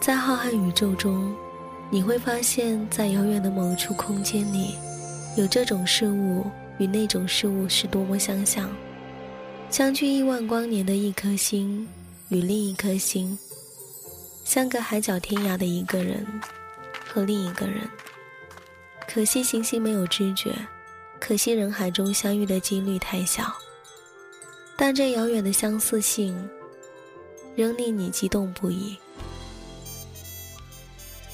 在浩瀚宇宙中，你会发现在遥远的某处空间里，有这种事物与那种事物是多么相像。相距亿万光年的一颗星，与另一颗星，相隔海角天涯的一个人和另一个人。可惜行星没有知觉，可惜人海中相遇的几率太小。但这遥远的相似性，仍令你激动不已，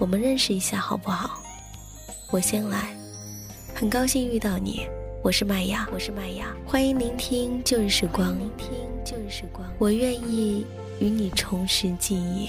我们认识一下好不好？我先来，很高兴遇到你。我是麦芽，我是麦芽，欢迎聆听旧日时光，聆听旧日时光，我愿意与你重拾记忆。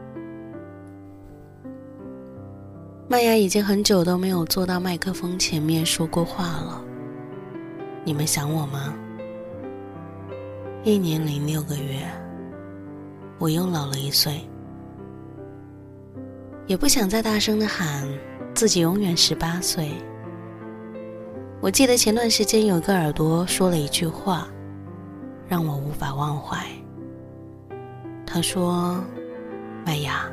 麦芽已经很久都没有坐到麦克风前面说过话了。你们想我吗？一年零六个月，我又老了一岁。也不想再大声的喊自己永远十八岁。我记得前段时间有个耳朵说了一句话，让我无法忘怀。他说：“麦芽。”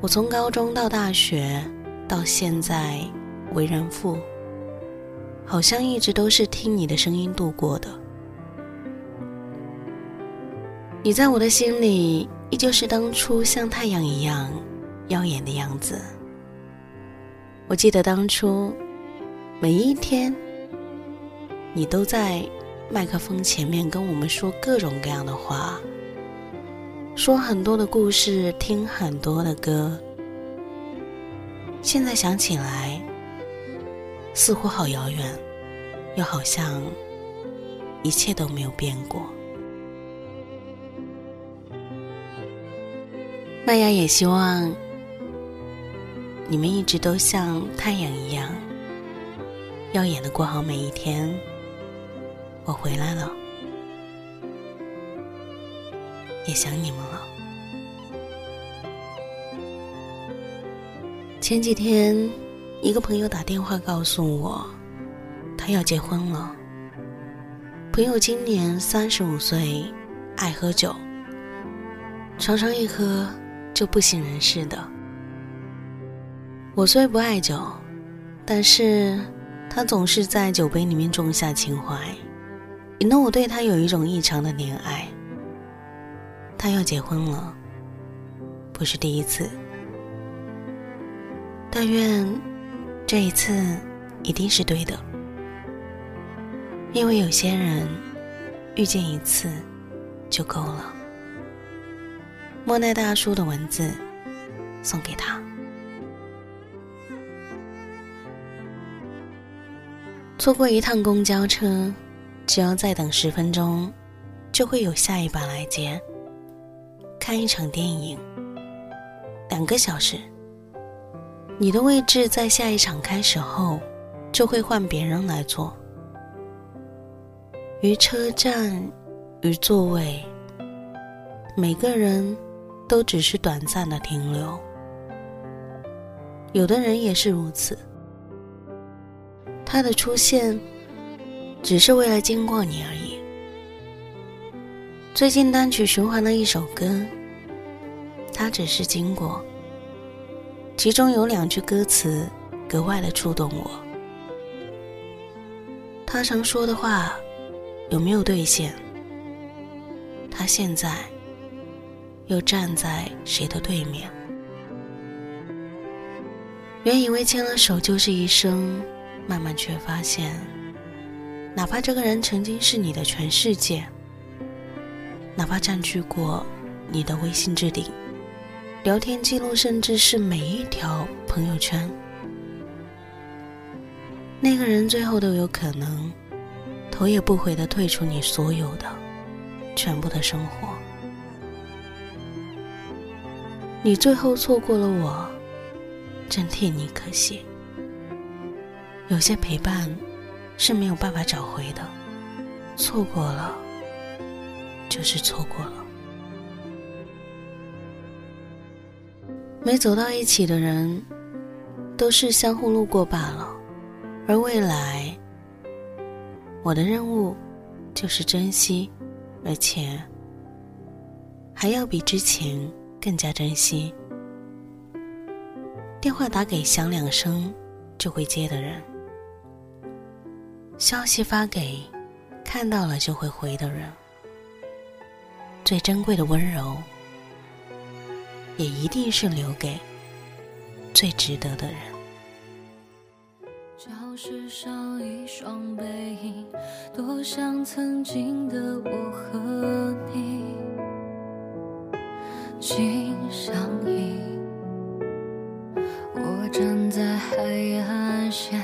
我从高中到大学，到现在为人父，好像一直都是听你的声音度过的。你在我的心里，依旧是当初像太阳一样耀眼的样子。我记得当初每一天，你都在麦克风前面跟我们说各种各样的话。说很多的故事，听很多的歌。现在想起来，似乎好遥远，又好像一切都没有变过。麦芽也希望你们一直都像太阳一样耀眼的过好每一天。我回来了。也想你们了。前几天，一个朋友打电话告诉我，他要结婚了。朋友今年三十五岁，爱喝酒，常常一喝就不省人事的。我虽不爱酒，但是他总是在酒杯里面种下情怀，引得我对他有一种异常的怜爱。他要结婚了，不是第一次。但愿这一次一定是对的，因为有些人遇见一次就够了。莫奈大叔的文字送给他。错过一趟公交车，只要再等十分钟，就会有下一班来接。看一场电影，两个小时。你的位置在下一场开始后，就会换别人来坐。于车站，于座位，每个人都只是短暂的停留。有的人也是如此，他的出现，只是为了经过你而已。最近单曲循环的一首歌，他只是经过，其中有两句歌词格外的触动我。他常说的话有没有兑现？他现在又站在谁的对面？原以为牵了手就是一生，慢慢却发现，哪怕这个人曾经是你的全世界。哪怕占据过你的微信置顶、聊天记录，甚至是每一条朋友圈，那个人最后都有可能头也不回的退出你所有的全部的生活。你最后错过了我，真替你可惜。有些陪伴是没有办法找回的，错过了。就是错过了，没走到一起的人，都是相互路过罢了。而未来，我的任务就是珍惜，而且还要比之前更加珍惜。电话打给响两声就会接的人，消息发给看到了就会回的人。最珍贵的温柔，也一定是留给最值得的人。教室上一双背影，多像曾经的我和你，心相依。我站在海岸线，